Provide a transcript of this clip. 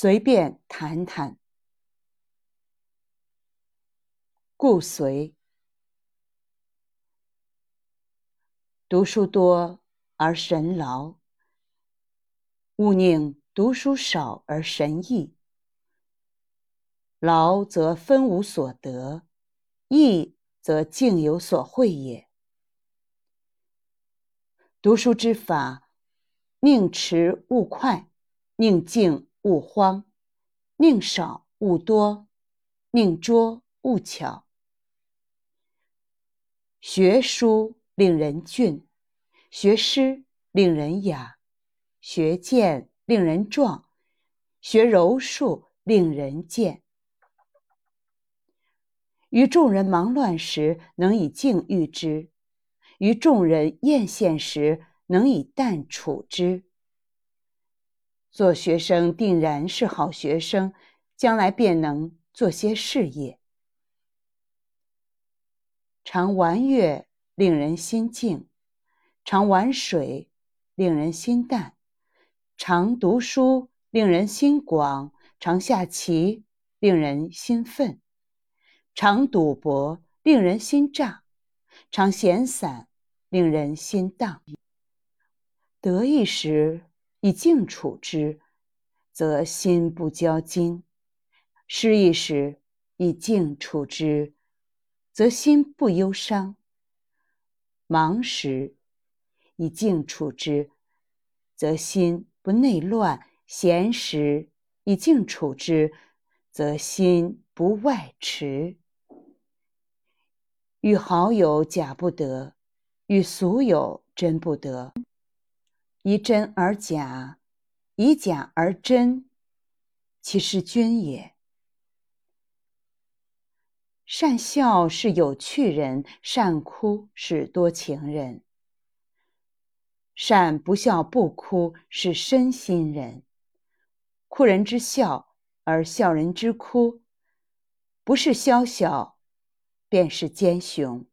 随便谈谈。故随，读书多而神劳，勿宁读书少而神逸。劳则分无所得，逸则静有所会也。读书之法，宁迟勿快，宁静勿慌，宁少勿多，宁拙勿巧。学书令人俊，学诗令人雅，学剑令人壮，学柔术令人健。于众人忙乱时，能以静御之；于众人艳羡时，能以淡处之。做学生定然是好学生，将来便能做些事业。常玩乐，令人心静；常玩水，令人心淡；常读书，令人心广；常下棋，令人心奋；常赌博，令人心诈；常闲散，令人心荡。得意时以静处之，则心不骄矜；失意时以静处之。则心不忧伤。忙时以静处之，则心不内乱；闲时以静处之，则心不外驰。与好友假不得，与俗友真不得。以真而假，以假而真，其是君也。善笑是有趣人，善哭是多情人。善不笑不哭是深心人。哭人之笑而笑人之哭，不是宵小，便是奸雄。